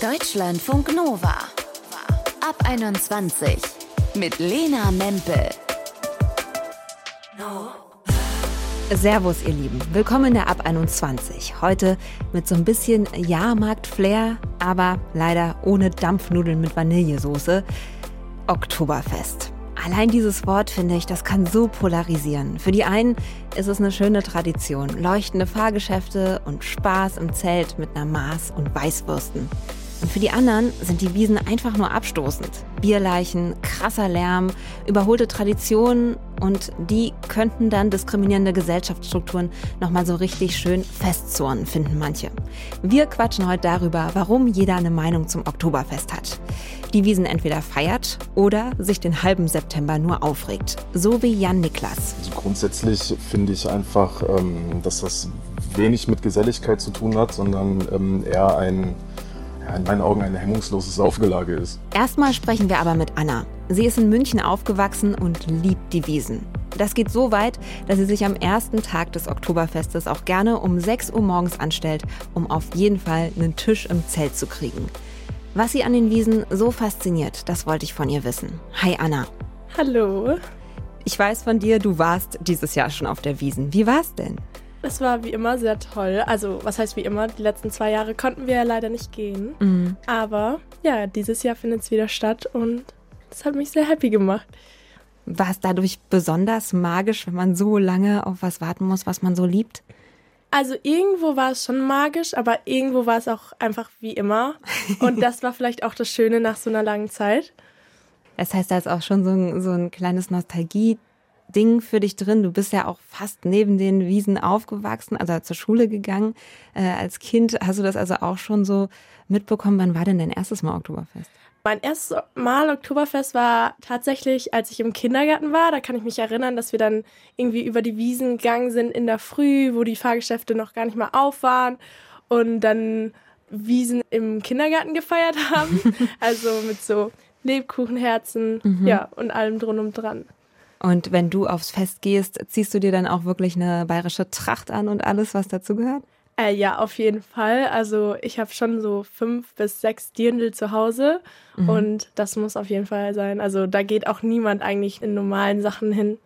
Deutschlandfunk Nova. Ab 21 mit Lena Mempel. Servus, ihr Lieben. Willkommen in der Ab 21. Heute mit so ein bisschen Jahrmarkt-Flair, aber leider ohne Dampfnudeln mit Vanillesoße. Oktoberfest. Allein dieses Wort, finde ich, das kann so polarisieren. Für die einen ist es eine schöne Tradition, leuchtende Fahrgeschäfte und Spaß im Zelt mit einer Maß und Weißwürsten. Und für die anderen sind die Wiesen einfach nur abstoßend. Bierleichen, krasser Lärm, überholte Traditionen und die könnten dann diskriminierende Gesellschaftsstrukturen nochmal so richtig schön festzurren, finden manche. Wir quatschen heute darüber, warum jeder eine Meinung zum Oktoberfest hat. Die Wiesen entweder feiert oder sich den halben September nur aufregt. So wie Jan Niklas. Also grundsätzlich finde ich einfach, ähm, dass das wenig mit Geselligkeit zu tun hat, sondern ähm, eher ein ja, in meinen Augen ein hemmungsloses Saufgelage ist. Erstmal sprechen wir aber mit Anna. Sie ist in München aufgewachsen und liebt die Wiesen. Das geht so weit, dass sie sich am ersten Tag des Oktoberfestes auch gerne um 6 Uhr morgens anstellt, um auf jeden Fall einen Tisch im Zelt zu kriegen. Was sie an den Wiesen so fasziniert, das wollte ich von ihr wissen. Hi Anna. Hallo. Ich weiß von dir, du warst dieses Jahr schon auf der Wiesen. Wie war's denn? Es war wie immer sehr toll. Also, was heißt wie immer? Die letzten zwei Jahre konnten wir ja leider nicht gehen. Mhm. Aber ja, dieses Jahr findet es wieder statt und das hat mich sehr happy gemacht. War es dadurch besonders magisch, wenn man so lange auf was warten muss, was man so liebt? Also irgendwo war es schon magisch, aber irgendwo war es auch einfach wie immer. Und das war vielleicht auch das Schöne nach so einer langen Zeit. Das heißt, da ist auch schon so ein, so ein kleines Nostalgie Ding für dich drin. Du bist ja auch fast neben den Wiesen aufgewachsen, also zur Schule gegangen. Äh, als Kind hast du das also auch schon so mitbekommen. Wann war denn dein erstes Mal Oktoberfest? Mein erstes Mal Oktoberfest war tatsächlich, als ich im Kindergarten war. Da kann ich mich erinnern, dass wir dann irgendwie über die Wiesen gegangen sind in der Früh, wo die Fahrgeschäfte noch gar nicht mal auf waren und dann Wiesen im Kindergarten gefeiert haben. also mit so Lebkuchenherzen, mhm. ja, und allem drum und dran. Und wenn du aufs Fest gehst, ziehst du dir dann auch wirklich eine bayerische Tracht an und alles, was dazu gehört? Äh, ja, auf jeden Fall. Also ich habe schon so fünf bis sechs Dirndl zu Hause mhm. und das muss auf jeden Fall sein. Also da geht auch niemand eigentlich in normalen Sachen hin.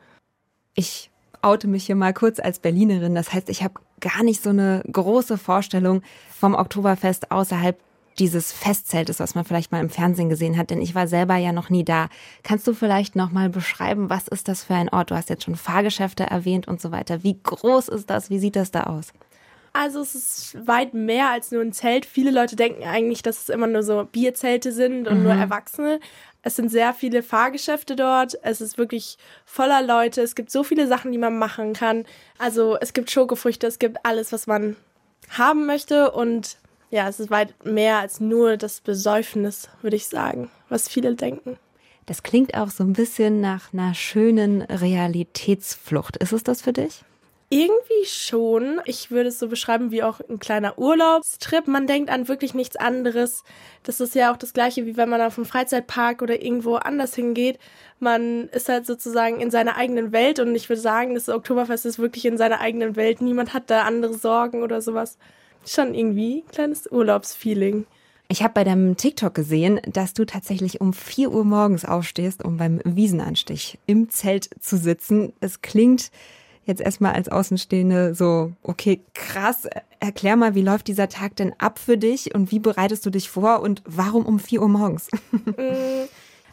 Ich oute mich hier mal kurz als Berlinerin. Das heißt, ich habe gar nicht so eine große Vorstellung vom Oktoberfest außerhalb dieses Festzelt ist, was man vielleicht mal im Fernsehen gesehen hat, denn ich war selber ja noch nie da. Kannst du vielleicht noch mal beschreiben, was ist das für ein Ort? Du hast jetzt schon Fahrgeschäfte erwähnt und so weiter. Wie groß ist das? Wie sieht das da aus? Also es ist weit mehr als nur ein Zelt. Viele Leute denken eigentlich, dass es immer nur so Bierzelte sind und mhm. nur Erwachsene. Es sind sehr viele Fahrgeschäfte dort. Es ist wirklich voller Leute. Es gibt so viele Sachen, die man machen kann. Also es gibt Schokofrüchte, es gibt alles, was man haben möchte und ja, es ist weit mehr als nur das Besäufnis, würde ich sagen, was viele denken. Das klingt auch so ein bisschen nach einer schönen Realitätsflucht. Ist es das für dich? Irgendwie schon. Ich würde es so beschreiben wie auch ein kleiner Urlaubstrip. Man denkt an wirklich nichts anderes. Das ist ja auch das gleiche, wie wenn man auf einen Freizeitpark oder irgendwo anders hingeht. Man ist halt sozusagen in seiner eigenen Welt und ich würde sagen, das Oktoberfest ist wirklich in seiner eigenen Welt. Niemand hat da andere Sorgen oder sowas schon irgendwie ein kleines Urlaubsfeeling. Ich habe bei deinem TikTok gesehen, dass du tatsächlich um 4 Uhr morgens aufstehst, um beim Wiesenanstich im Zelt zu sitzen. Es klingt jetzt erstmal als Außenstehende so, okay, krass. Erklär mal, wie läuft dieser Tag denn ab für dich und wie bereitest du dich vor und warum um 4 Uhr morgens?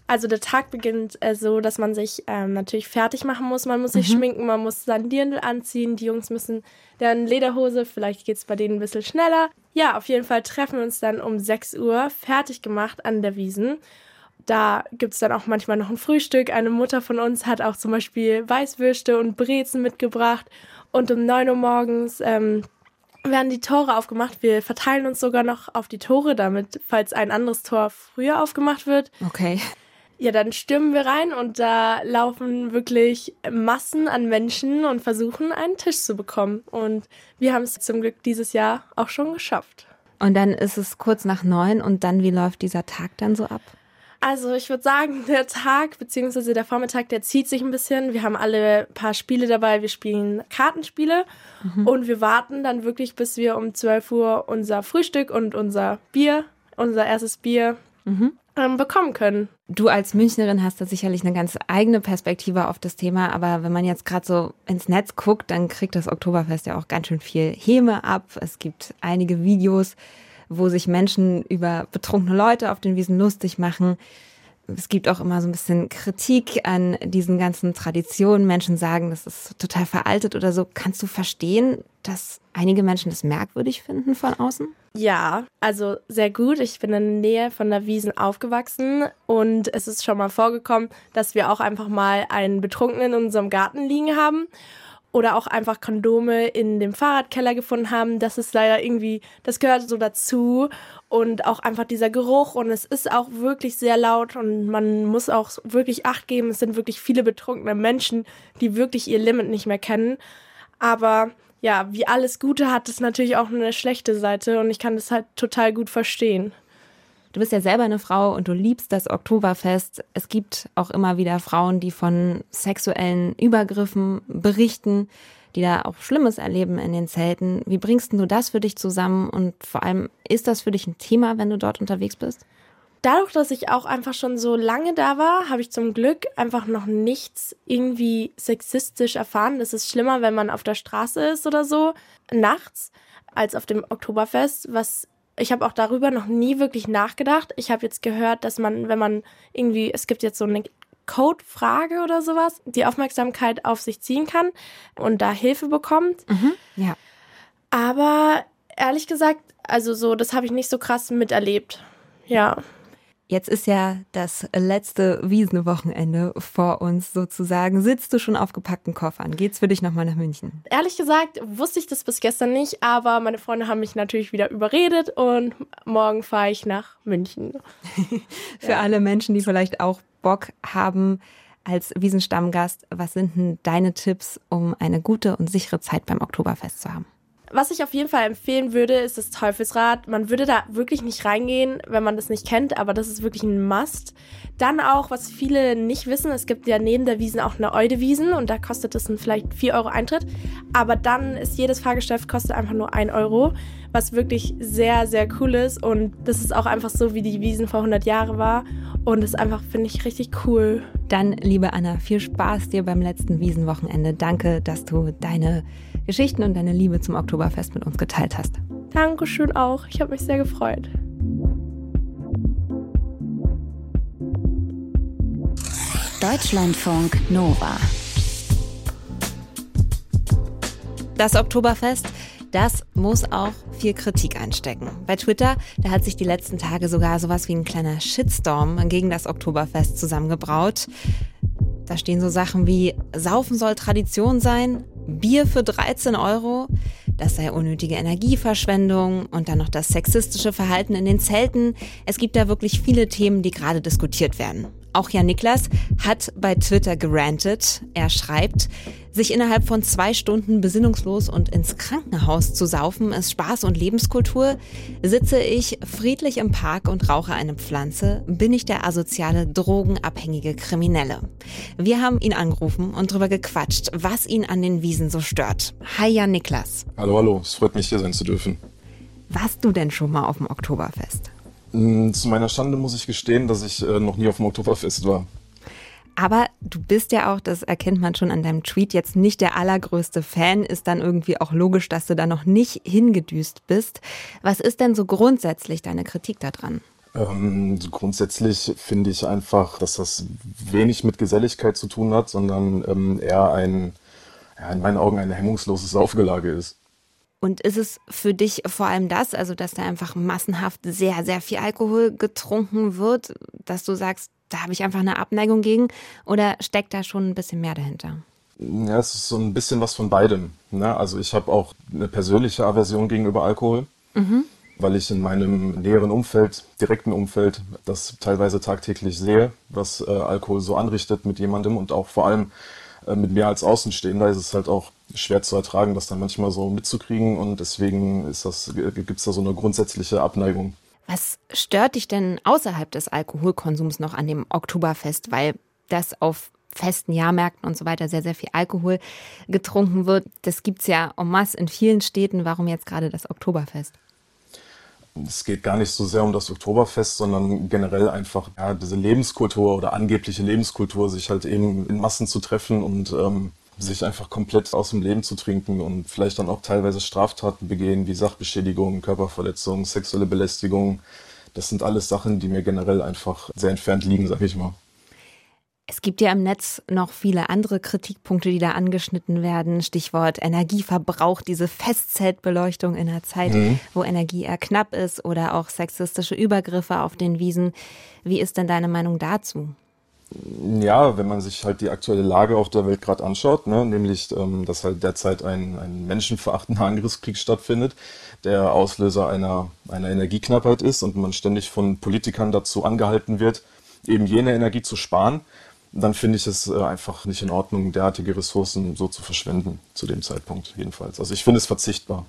Also der Tag beginnt äh, so, dass man sich ähm, natürlich fertig machen muss. Man muss sich mhm. schminken, man muss sein Dirndl anziehen. Die Jungs müssen dann Lederhose, vielleicht geht es bei denen ein bisschen schneller. Ja, auf jeden Fall treffen wir uns dann um 6 Uhr fertig gemacht an der Wiesen. Da gibt es dann auch manchmal noch ein Frühstück. Eine Mutter von uns hat auch zum Beispiel Weißwürste und Brezen mitgebracht. Und um 9 Uhr morgens ähm, werden die Tore aufgemacht. Wir verteilen uns sogar noch auf die Tore, damit, falls ein anderes Tor früher aufgemacht wird. Okay. Ja, dann stürmen wir rein und da laufen wirklich Massen an Menschen und versuchen, einen Tisch zu bekommen. Und wir haben es zum Glück dieses Jahr auch schon geschafft. Und dann ist es kurz nach neun und dann, wie läuft dieser Tag dann so ab? Also ich würde sagen, der Tag bzw. der Vormittag, der zieht sich ein bisschen. Wir haben alle ein paar Spiele dabei. Wir spielen Kartenspiele mhm. und wir warten dann wirklich, bis wir um 12 Uhr unser Frühstück und unser Bier unser erstes Bier mhm. Ähm, bekommen können. Du als Münchnerin hast da sicherlich eine ganz eigene Perspektive auf das Thema, aber wenn man jetzt gerade so ins Netz guckt, dann kriegt das Oktoberfest ja auch ganz schön viel Häme ab. Es gibt einige Videos, wo sich Menschen über betrunkene Leute auf den Wiesen lustig machen es gibt auch immer so ein bisschen Kritik an diesen ganzen Traditionen. Menschen sagen, das ist total veraltet oder so. Kannst du verstehen, dass einige Menschen das merkwürdig finden von außen? Ja, also sehr gut. Ich bin in der Nähe von der Wiesen aufgewachsen und es ist schon mal vorgekommen, dass wir auch einfach mal einen Betrunkenen in unserem Garten liegen haben oder auch einfach Kondome in dem Fahrradkeller gefunden haben. Das ist leider irgendwie, das gehört so dazu und auch einfach dieser Geruch und es ist auch wirklich sehr laut und man muss auch wirklich Acht geben. Es sind wirklich viele betrunkene Menschen, die wirklich ihr Limit nicht mehr kennen. Aber ja, wie alles Gute hat es natürlich auch eine schlechte Seite und ich kann das halt total gut verstehen. Du bist ja selber eine Frau und du liebst das Oktoberfest. Es gibt auch immer wieder Frauen, die von sexuellen Übergriffen berichten, die da auch Schlimmes erleben in den Zelten. Wie bringst du das für dich zusammen und vor allem ist das für dich ein Thema, wenn du dort unterwegs bist? Dadurch, dass ich auch einfach schon so lange da war, habe ich zum Glück einfach noch nichts irgendwie sexistisch erfahren. Das ist schlimmer, wenn man auf der Straße ist oder so, nachts, als auf dem Oktoberfest, was ich habe auch darüber noch nie wirklich nachgedacht. Ich habe jetzt gehört, dass man, wenn man irgendwie, es gibt jetzt so eine Code-Frage oder sowas, die Aufmerksamkeit auf sich ziehen kann und da Hilfe bekommt. Mhm, ja. Aber ehrlich gesagt, also so, das habe ich nicht so krass miterlebt. Ja. Jetzt ist ja das letzte Wiesenwochenende vor uns sozusagen. Sitzt du schon auf gepackten Koffern? Geht's für dich nochmal nach München? Ehrlich gesagt wusste ich das bis gestern nicht, aber meine Freunde haben mich natürlich wieder überredet und morgen fahre ich nach München. für ja. alle Menschen, die vielleicht auch Bock haben, als Wiesenstammgast, was sind denn deine Tipps, um eine gute und sichere Zeit beim Oktoberfest zu haben? Was ich auf jeden Fall empfehlen würde, ist das Teufelsrad. Man würde da wirklich nicht reingehen, wenn man das nicht kennt, aber das ist wirklich ein Must. Dann auch, was viele nicht wissen, es gibt ja neben der Wiesen auch eine Eude-Wiesen und da kostet es vielleicht 4 Euro Eintritt. Aber dann ist jedes Fahrgeschäft kostet einfach nur 1 Euro, was wirklich sehr, sehr cool ist. Und das ist auch einfach so, wie die Wiesen vor 100 Jahren war. Und das ist einfach, finde ich, richtig cool. Dann, liebe Anna, viel Spaß dir beim letzten Wiesenwochenende. Danke, dass du deine Geschichten und deine Liebe zum Oktoberfest mit uns geteilt hast. Dankeschön auch. Ich habe mich sehr gefreut. Deutschlandfunk Nova. Das Oktoberfest, das muss auch viel Kritik einstecken. Bei Twitter, da hat sich die letzten Tage sogar sowas wie ein kleiner Shitstorm gegen das Oktoberfest zusammengebraut. Da stehen so Sachen wie Saufen soll Tradition sein, Bier für 13 Euro, das sei unnötige Energieverschwendung und dann noch das sexistische Verhalten in den Zelten. Es gibt da wirklich viele Themen, die gerade diskutiert werden. Auch Jan Niklas hat bei Twitter gerantet. Er schreibt, sich innerhalb von zwei Stunden besinnungslos und ins Krankenhaus zu saufen ist Spaß und Lebenskultur. Sitze ich friedlich im Park und rauche eine Pflanze, bin ich der asoziale, drogenabhängige Kriminelle. Wir haben ihn angerufen und darüber gequatscht, was ihn an den Wiesen so stört. Hi Jan Niklas. Hallo, hallo. Es freut mich, hier sein zu dürfen. Warst du denn schon mal auf dem Oktoberfest? Mm, zu meiner Schande muss ich gestehen, dass ich äh, noch nie auf dem Oktoberfest war. Aber du bist ja auch, das erkennt man schon an deinem Tweet, jetzt nicht der allergrößte Fan. Ist dann irgendwie auch logisch, dass du da noch nicht hingedüst bist. Was ist denn so grundsätzlich deine Kritik daran? Ähm, grundsätzlich finde ich einfach, dass das wenig mit Geselligkeit zu tun hat, sondern ähm, eher ein, ja, in meinen Augen ein hemmungsloses Saufgelage ist. Und ist es für dich vor allem das, also dass da einfach massenhaft sehr, sehr viel Alkohol getrunken wird, dass du sagst, da habe ich einfach eine Abneigung gegen? Oder steckt da schon ein bisschen mehr dahinter? Ja, es ist so ein bisschen was von beidem. Ne? Also ich habe auch eine persönliche Aversion gegenüber Alkohol, mhm. weil ich in meinem näheren Umfeld, direkten Umfeld, das teilweise tagtäglich sehe, was äh, Alkohol so anrichtet mit jemandem und auch vor allem äh, mit mir als Außenstehender ist es halt auch schwer zu ertragen, das dann manchmal so mitzukriegen und deswegen ist das, gibt es da so eine grundsätzliche Abneigung. Was stört dich denn außerhalb des Alkoholkonsums noch an dem Oktoberfest? Weil das auf festen Jahrmärkten und so weiter sehr, sehr viel Alkohol getrunken wird. Das gibt es ja en masse in vielen Städten. Warum jetzt gerade das Oktoberfest? es geht gar nicht so sehr um das Oktoberfest, sondern generell einfach ja, diese Lebenskultur oder angebliche Lebenskultur, sich halt eben in Massen zu treffen und ähm, sich einfach komplett aus dem Leben zu trinken und vielleicht dann auch teilweise Straftaten begehen, wie Sachbeschädigung, Körperverletzung, sexuelle Belästigung. Das sind alles Sachen, die mir generell einfach sehr entfernt liegen, sag ich mal. Es gibt ja im Netz noch viele andere Kritikpunkte, die da angeschnitten werden. Stichwort Energieverbrauch, diese Festzeltbeleuchtung in einer Zeit, mhm. wo Energie eher knapp ist oder auch sexistische Übergriffe auf den Wiesen. Wie ist denn deine Meinung dazu? Ja, wenn man sich halt die aktuelle Lage auf der Welt gerade anschaut, ne, nämlich, ähm, dass halt derzeit ein, ein menschenverachtender Angriffskrieg stattfindet, der Auslöser einer, einer Energieknappheit ist und man ständig von Politikern dazu angehalten wird, eben jene Energie zu sparen, dann finde ich es äh, einfach nicht in Ordnung, derartige Ressourcen so zu verschwenden, zu dem Zeitpunkt jedenfalls. Also ich finde es verzichtbar.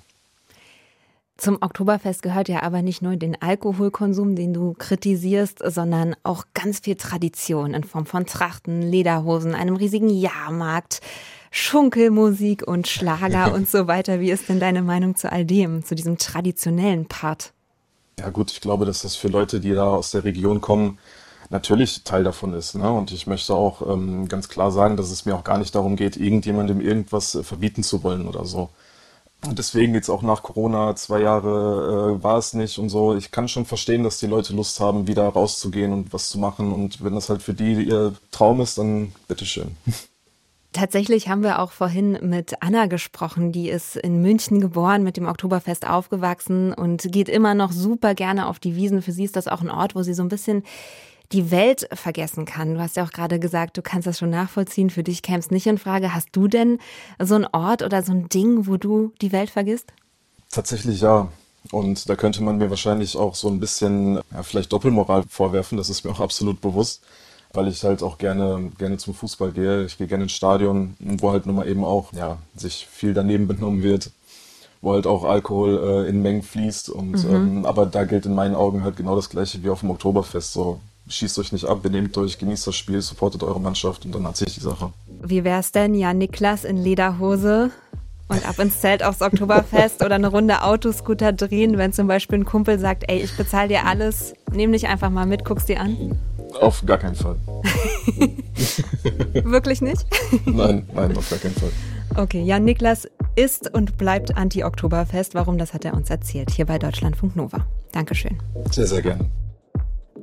Zum Oktoberfest gehört ja aber nicht nur den Alkoholkonsum, den du kritisierst, sondern auch ganz viel Tradition in Form von Trachten, Lederhosen, einem riesigen Jahrmarkt, Schunkelmusik und Schlager und so weiter. Wie ist denn deine Meinung zu all dem, zu diesem traditionellen Part? Ja gut, ich glaube, dass das für Leute, die da aus der Region kommen, natürlich Teil davon ist. Ne? Und ich möchte auch ähm, ganz klar sagen, dass es mir auch gar nicht darum geht, irgendjemandem irgendwas äh, verbieten zu wollen oder so. Und deswegen jetzt auch nach Corona, zwei Jahre äh, war es nicht und so. Ich kann schon verstehen, dass die Leute Lust haben, wieder rauszugehen und was zu machen. Und wenn das halt für die ihr Traum ist, dann bitteschön. Tatsächlich haben wir auch vorhin mit Anna gesprochen, die ist in München geboren, mit dem Oktoberfest aufgewachsen und geht immer noch super gerne auf die Wiesen. Für sie ist das auch ein Ort, wo sie so ein bisschen die Welt vergessen kann. Du hast ja auch gerade gesagt, du kannst das schon nachvollziehen. Für dich käme es nicht in Frage. Hast du denn so einen Ort oder so ein Ding, wo du die Welt vergisst? Tatsächlich ja. Und da könnte man mir wahrscheinlich auch so ein bisschen, ja, vielleicht Doppelmoral vorwerfen. Das ist mir auch absolut bewusst, weil ich halt auch gerne, gerne zum Fußball gehe. Ich gehe gerne ins Stadion, wo halt nun mal eben auch, ja, sich viel daneben benommen wird wo halt auch Alkohol äh, in Mengen fließt. Und mhm. ähm, aber da gilt in meinen Augen halt genau das gleiche wie auf dem Oktoberfest. So, schießt euch nicht ab, benehmt euch, genießt das Spiel, supportet eure Mannschaft und dann hat sich die Sache. Wie wär's denn, ja, Niklas in Lederhose und ab ins Zelt aufs Oktoberfest oder eine Runde Autoscooter drehen, wenn zum Beispiel ein Kumpel sagt, ey, ich bezahle dir alles, nimm dich einfach mal mit, guckst dir an? Auf gar keinen Fall. Wirklich nicht? nein, nein, auf gar keinen Fall. Okay, Jan Niklas ist und bleibt Anti-Oktoberfest. Warum, das hat er uns erzählt, hier bei Deutschlandfunk Nova. Dankeschön. Sehr, sehr gerne.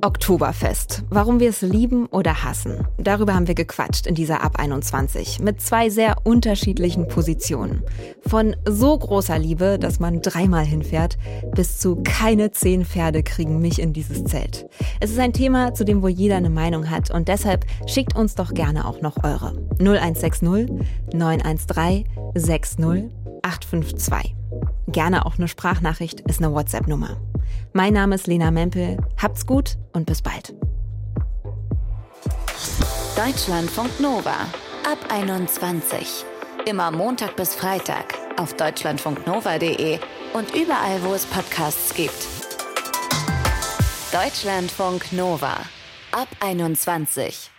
Oktoberfest. Warum wir es lieben oder hassen. Darüber haben wir gequatscht in dieser Ab 21 mit zwei sehr unterschiedlichen Positionen. Von so großer Liebe, dass man dreimal hinfährt, bis zu keine zehn Pferde kriegen mich in dieses Zelt. Es ist ein Thema, zu dem wohl jeder eine Meinung hat und deshalb schickt uns doch gerne auch noch eure. 0160 913 60 852. Gerne auch eine Sprachnachricht ist eine WhatsApp-Nummer. Mein Name ist Lena Mempel. Habt's gut und bis bald. Deutschlandfunk Nova ab 21. Immer Montag bis Freitag auf deutschlandfunknova.de und überall, wo es Podcasts gibt. Deutschlandfunk Nova ab 21.